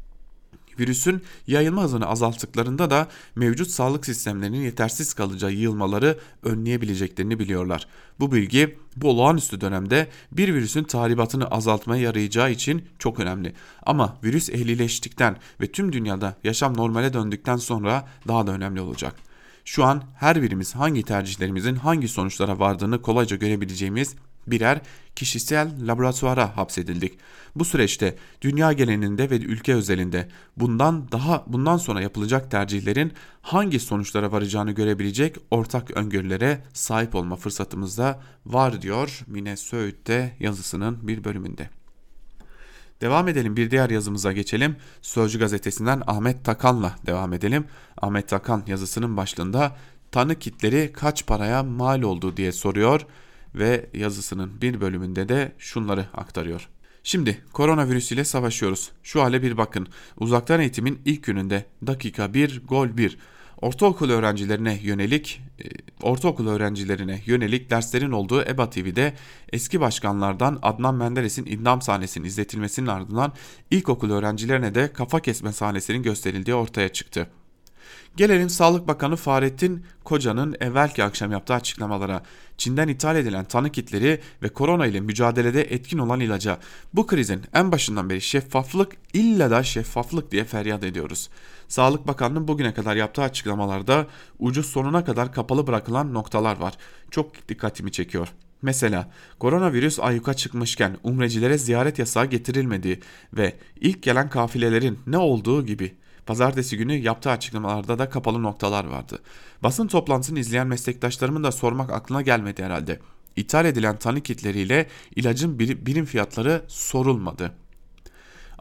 Virüsün yayılma hızını azalttıklarında da mevcut sağlık sistemlerinin yetersiz kalacağı yığılmaları önleyebileceklerini biliyorlar. Bu bilgi bu olağanüstü dönemde bir virüsün tahribatını azaltmaya yarayacağı için çok önemli. Ama virüs ehlileştikten ve tüm dünyada yaşam normale döndükten sonra daha da önemli olacak. Şu an her birimiz hangi tercihlerimizin hangi sonuçlara vardığını kolayca görebileceğimiz birer kişisel laboratuvara hapsedildik. Bu süreçte dünya genelinde ve ülke özelinde bundan daha bundan sonra yapılacak tercihlerin hangi sonuçlara varacağını görebilecek ortak öngörülere sahip olma fırsatımız da var diyor Mine Söğüt'te yazısının bir bölümünde. Devam edelim bir diğer yazımıza geçelim. Sözcü gazetesinden Ahmet Takan'la devam edelim. Ahmet Takan yazısının başlığında tanı kitleri kaç paraya mal oldu diye soruyor ve yazısının bir bölümünde de şunları aktarıyor. Şimdi koronavirüs ile savaşıyoruz. Şu hale bir bakın. Uzaktan eğitimin ilk gününde dakika 1 gol 1 ortaokul öğrencilerine yönelik e, ortaokul öğrencilerine yönelik derslerin olduğu EBA TV'de eski başkanlardan Adnan Menderes'in idam sahnesinin izletilmesinin ardından ilkokul öğrencilerine de kafa kesme sahnesinin gösterildiği ortaya çıktı. Gelelim Sağlık Bakanı Fahrettin Koca'nın evvelki akşam yaptığı açıklamalara. Çin'den ithal edilen tanı kitleri ve korona ile mücadelede etkin olan ilaca. Bu krizin en başından beri şeffaflık illa da şeffaflık diye feryat ediyoruz. Sağlık Bakanlığı'nın bugüne kadar yaptığı açıklamalarda ucu sonuna kadar kapalı bırakılan noktalar var. Çok dikkatimi çekiyor. Mesela koronavirüs ayyuka çıkmışken umrecilere ziyaret yasağı getirilmediği ve ilk gelen kafilelerin ne olduğu gibi Pazartesi günü yaptığı açıklamalarda da kapalı noktalar vardı. Basın toplantısını izleyen meslektaşlarımın da sormak aklına gelmedi herhalde. İthal edilen tanı kitleriyle ilacın birim fiyatları sorulmadı.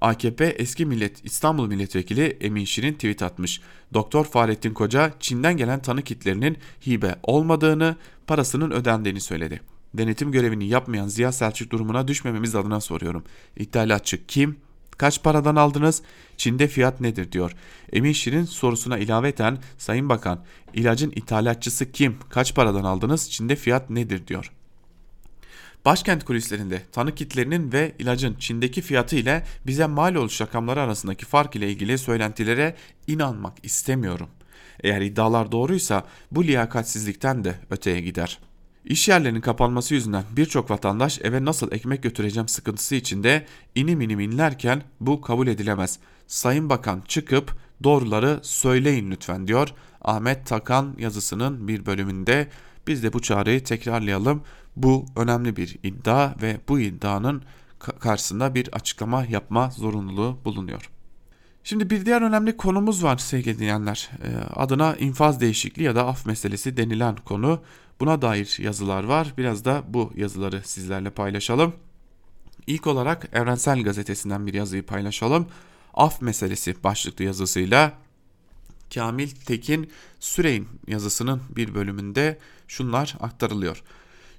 AKP eski millet İstanbul milletvekili Emin Şirin tweet atmış. Doktor Fahrettin Koca Çin'den gelen tanı kitlerinin hibe olmadığını, parasının ödendiğini söyledi. Denetim görevini yapmayan Ziya Selçuk durumuna düşmememiz adına soruyorum. İthalatçı kim? Kaç paradan aldınız? Çin'de fiyat nedir diyor. Emin Şirin sorusuna ilaveten Sayın Bakan ilacın ithalatçısı kim? Kaç paradan aldınız? Çin'de fiyat nedir diyor. Başkent kulislerinde tanı kitlerinin ve ilacın Çin'deki fiyatı ile bize mal oluş rakamları arasındaki fark ile ilgili söylentilere inanmak istemiyorum. Eğer iddialar doğruysa bu liyakatsizlikten de öteye gider.'' İş yerlerinin kapanması yüzünden birçok vatandaş eve nasıl ekmek götüreceğim sıkıntısı içinde inim inim inlerken bu kabul edilemez. Sayın Bakan çıkıp doğruları söyleyin lütfen diyor Ahmet Takan yazısının bir bölümünde. Biz de bu çağrıyı tekrarlayalım. Bu önemli bir iddia ve bu iddianın karşısında bir açıklama yapma zorunluluğu bulunuyor. Şimdi bir diğer önemli konumuz var sevgili dinleyenler. Ee, adına infaz değişikliği ya da af meselesi denilen konu. Buna dair yazılar var. Biraz da bu yazıları sizlerle paylaşalım. İlk olarak Evrensel Gazetesi'nden bir yazıyı paylaşalım. Af meselesi başlıklı yazısıyla Kamil Tekin Süreyin yazısının bir bölümünde şunlar aktarılıyor.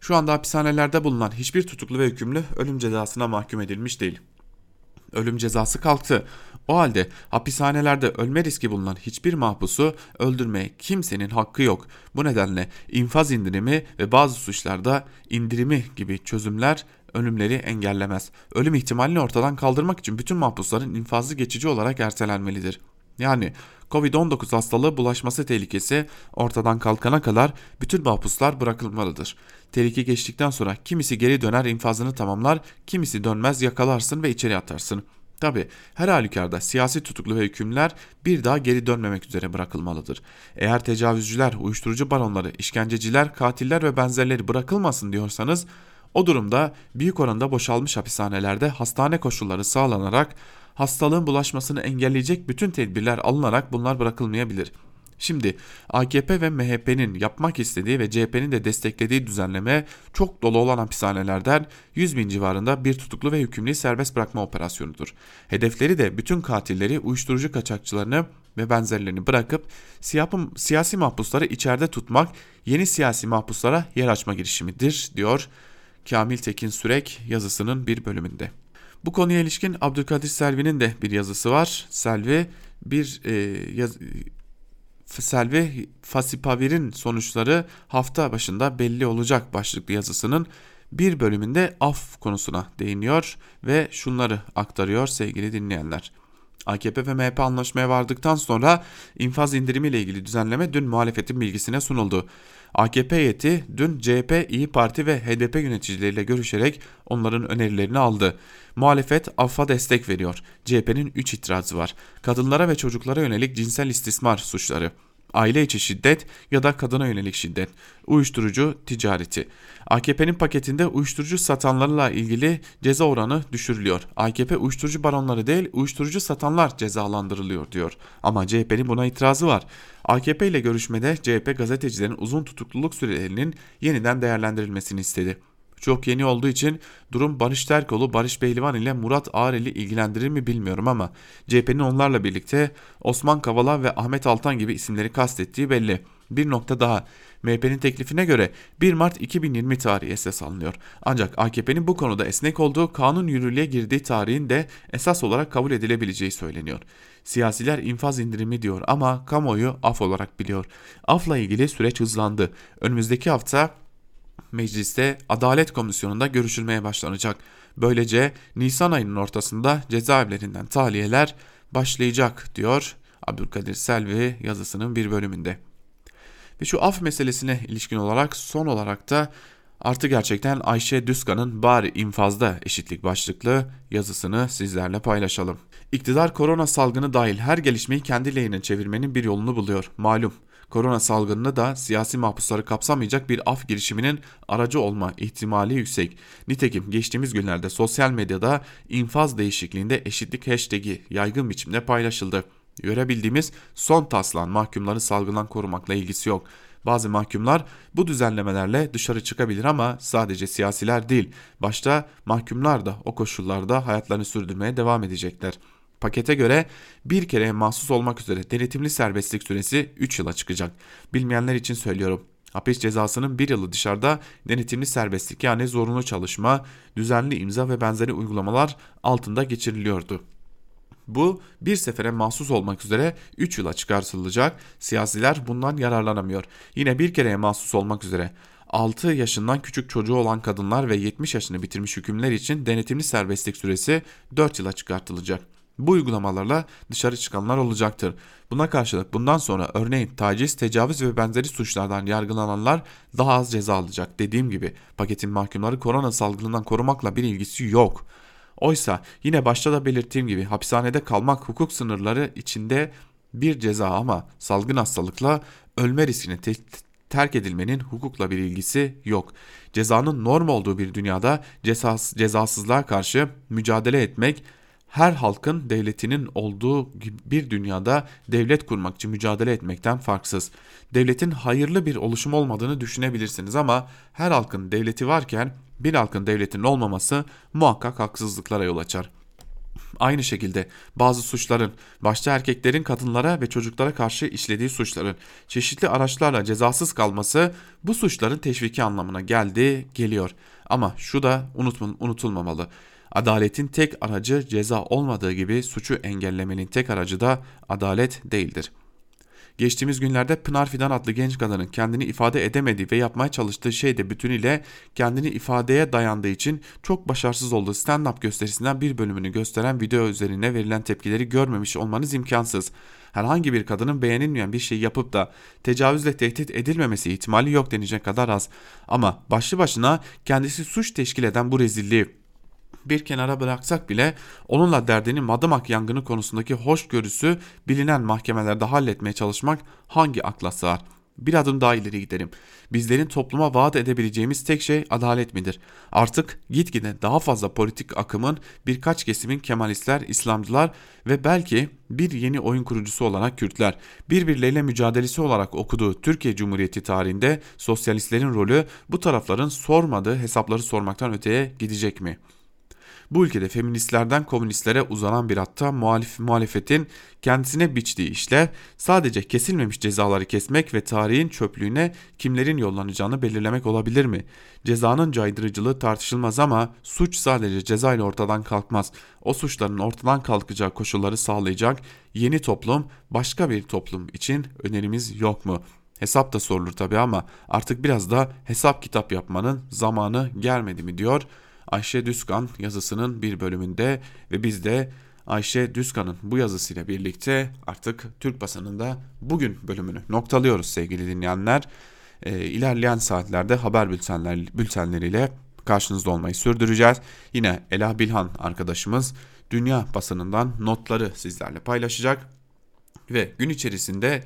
Şu anda hapishanelerde bulunan hiçbir tutuklu ve hükümlü ölüm cezasına mahkum edilmiş değil. Ölüm cezası kalktı. O halde hapishanelerde ölme riski bulunan hiçbir mahpusu öldürmeye kimsenin hakkı yok. Bu nedenle infaz indirimi ve bazı suçlarda indirimi gibi çözümler ölümleri engellemez. Ölüm ihtimalini ortadan kaldırmak için bütün mahpusların infazı geçici olarak ertelenmelidir. Yani Covid-19 hastalığı bulaşması tehlikesi ortadan kalkana kadar bütün mahpuslar bırakılmalıdır. Tehlike geçtikten sonra kimisi geri döner infazını tamamlar, kimisi dönmez yakalarsın ve içeri atarsın. Tabi her halükarda siyasi tutuklu ve hükümler bir daha geri dönmemek üzere bırakılmalıdır. Eğer tecavüzcüler, uyuşturucu baronları, işkenceciler, katiller ve benzerleri bırakılmasın diyorsanız o durumda büyük oranda boşalmış hapishanelerde hastane koşulları sağlanarak hastalığın bulaşmasını engelleyecek bütün tedbirler alınarak bunlar bırakılmayabilir. Şimdi AKP ve MHP'nin yapmak istediği ve CHP'nin de desteklediği düzenleme çok dolu olan hapishanelerden 100 bin civarında bir tutuklu ve hükümlüyü serbest bırakma operasyonudur. Hedefleri de bütün katilleri, uyuşturucu kaçakçılarını ve benzerlerini bırakıp siyasi mahpusları içeride tutmak, yeni siyasi mahpuslara yer açma girişimidir diyor Kamil Tekin Sürek yazısının bir bölümünde. Bu konuya ilişkin Abdülkadir Selvi'nin de bir yazısı var. Selvi bir e, yaz, Selvi Fasipavir'in sonuçları hafta başında belli olacak başlıklı yazısının bir bölümünde af konusuna değiniyor ve şunları aktarıyor sevgili dinleyenler. AKP ve MHP anlaşmaya vardıktan sonra infaz indirimi ile ilgili düzenleme dün muhalefetin bilgisine sunuldu. AKP heyeti dün CHP, İyi Parti ve HDP yöneticileriyle görüşerek onların önerilerini aldı. Muhalefet affa destek veriyor. CHP'nin 3 itirazı var. Kadınlara ve çocuklara yönelik cinsel istismar suçları aile içi şiddet ya da kadına yönelik şiddet, uyuşturucu ticareti. AKP'nin paketinde uyuşturucu satanlarla ilgili ceza oranı düşürülüyor. AKP uyuşturucu baronları değil uyuşturucu satanlar cezalandırılıyor diyor. Ama CHP'nin buna itirazı var. AKP ile görüşmede CHP gazetecilerin uzun tutukluluk sürelerinin yeniden değerlendirilmesini istedi. Çok yeni olduğu için durum Barış Terkoğlu, Barış Beylivan ile Murat Ağrel'i ilgilendirir mi bilmiyorum ama CHP'nin onlarla birlikte Osman Kavala ve Ahmet Altan gibi isimleri kastettiği belli. Bir nokta daha. MHP'nin teklifine göre 1 Mart 2020 tarihi esas alınıyor. Ancak AKP'nin bu konuda esnek olduğu kanun yürürlüğe girdiği tarihin de esas olarak kabul edilebileceği söyleniyor. Siyasiler infaz indirimi diyor ama kamuoyu af olarak biliyor. Afla ilgili süreç hızlandı. Önümüzdeki hafta mecliste Adalet Komisyonu'nda görüşülmeye başlanacak. Böylece Nisan ayının ortasında cezaevlerinden tahliyeler başlayacak diyor Abdülkadir Selvi yazısının bir bölümünde. Ve şu af meselesine ilişkin olarak son olarak da artı gerçekten Ayşe Düskan'ın bari infazda eşitlik başlıklı yazısını sizlerle paylaşalım. İktidar korona salgını dahil her gelişmeyi kendi lehine çevirmenin bir yolunu buluyor. Malum korona salgınını da siyasi mahpusları kapsamayacak bir af girişiminin aracı olma ihtimali yüksek. Nitekim geçtiğimiz günlerde sosyal medyada infaz değişikliğinde eşitlik hashtag'i yaygın biçimde paylaşıldı. Görebildiğimiz son taslan mahkumları salgından korumakla ilgisi yok. Bazı mahkumlar bu düzenlemelerle dışarı çıkabilir ama sadece siyasiler değil, başta mahkumlar da o koşullarda hayatlarını sürdürmeye devam edecekler. Pakete göre bir kere mahsus olmak üzere denetimli serbestlik süresi 3 yıla çıkacak. Bilmeyenler için söylüyorum. Hapis cezasının bir yılı dışarıda denetimli serbestlik yani zorunlu çalışma, düzenli imza ve benzeri uygulamalar altında geçiriliyordu. Bu bir sefere mahsus olmak üzere 3 yıla çıkartılacak. Siyasiler bundan yararlanamıyor. Yine bir kereye mahsus olmak üzere 6 yaşından küçük çocuğu olan kadınlar ve 70 yaşını bitirmiş hükümler için denetimli serbestlik süresi 4 yıla çıkartılacak. Bu uygulamalarla dışarı çıkanlar olacaktır. Buna karşılık bundan sonra örneğin taciz, tecavüz ve benzeri suçlardan yargılananlar daha az ceza alacak. Dediğim gibi paketin mahkumları korona salgınından korumakla bir ilgisi yok. Oysa yine başta da belirttiğim gibi hapishanede kalmak hukuk sınırları içinde bir ceza ama salgın hastalıkla ölme riskini te terk edilmenin hukukla bir ilgisi yok. Cezanın norm olduğu bir dünyada cezas cezasızlığa karşı mücadele etmek her halkın devletinin olduğu bir dünyada devlet kurmak için mücadele etmekten farksız. Devletin hayırlı bir oluşum olmadığını düşünebilirsiniz ama her halkın devleti varken bir halkın devletinin olmaması muhakkak haksızlıklara yol açar. Aynı şekilde bazı suçların, başta erkeklerin kadınlara ve çocuklara karşı işlediği suçların çeşitli araçlarla cezasız kalması bu suçların teşviki anlamına geldi, geliyor. Ama şu da unutulmamalı. Adaletin tek aracı ceza olmadığı gibi suçu engellemenin tek aracı da adalet değildir. Geçtiğimiz günlerde Pınar Fidan adlı genç kadının kendini ifade edemediği ve yapmaya çalıştığı şey de bütünüyle kendini ifadeye dayandığı için çok başarısız olduğu stand-up gösterisinden bir bölümünü gösteren video üzerine verilen tepkileri görmemiş olmanız imkansız. herhangi bir kadının beğenilmeyen bir şey yapıp da tecavüzle tehdit edilmemesi ihtimali yok denecek kadar az. Ama başlı başına kendisi suç teşkil eden bu rezilliği bir kenara bıraksak bile onunla derdini madımak yangını konusundaki hoşgörüsü bilinen mahkemelerde halletmeye çalışmak hangi akla sığar? Bir adım daha ileri gidelim. Bizlerin topluma vaat edebileceğimiz tek şey adalet midir? Artık gitgide daha fazla politik akımın birkaç kesimin Kemalistler, İslamcılar ve belki bir yeni oyun kurucusu olarak Kürtler birbirleriyle mücadelesi olarak okuduğu Türkiye Cumhuriyeti tarihinde sosyalistlerin rolü bu tarafların sormadığı hesapları sormaktan öteye gidecek mi?'' Bu ülkede feministlerden komünistlere uzanan bir hatta muhalif, muhalefetin kendisine biçtiği işle sadece kesilmemiş cezaları kesmek ve tarihin çöplüğüne kimlerin yollanacağını belirlemek olabilir mi? Cezanın caydırıcılığı tartışılmaz ama suç sadece ceza ile ortadan kalkmaz. O suçların ortadan kalkacağı koşulları sağlayacak yeni toplum, başka bir toplum için önerimiz yok mu?'' Hesap da sorulur tabi ama artık biraz da hesap kitap yapmanın zamanı gelmedi mi diyor Ayşe Düzkan yazısının bir bölümünde ve biz de Ayşe Düzkan'ın bu yazısıyla birlikte artık Türk basınında bugün bölümünü noktalıyoruz sevgili dinleyenler. E, ilerleyen saatlerde haber bültenler, bültenleriyle karşınızda olmayı sürdüreceğiz. Yine Ela Bilhan arkadaşımız dünya basınından notları sizlerle paylaşacak. Ve gün içerisinde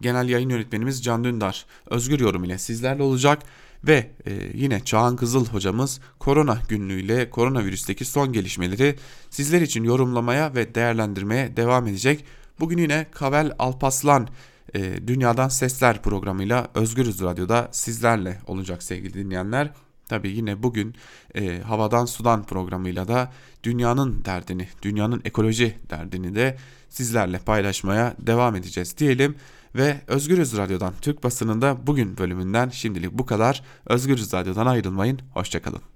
genel yayın yönetmenimiz Can Dündar özgür yorum ile sizlerle olacak. Ve e, yine Çağan Kızıl hocamız korona günlüğüyle koronavirüsteki son gelişmeleri sizler için yorumlamaya ve değerlendirmeye devam edecek. Bugün yine Kavel Alpaslan e, Dünyadan Sesler programıyla Özgürüz Radyo'da sizlerle olacak sevgili dinleyenler. Tabi yine bugün e, Havadan Sudan programıyla da dünyanın derdini, dünyanın ekoloji derdini de sizlerle paylaşmaya devam edeceğiz diyelim. Ve Özgürüz Radyo'dan Türk basınında bugün bölümünden şimdilik bu kadar. Özgürüz Radyo'dan ayrılmayın. Hoşçakalın.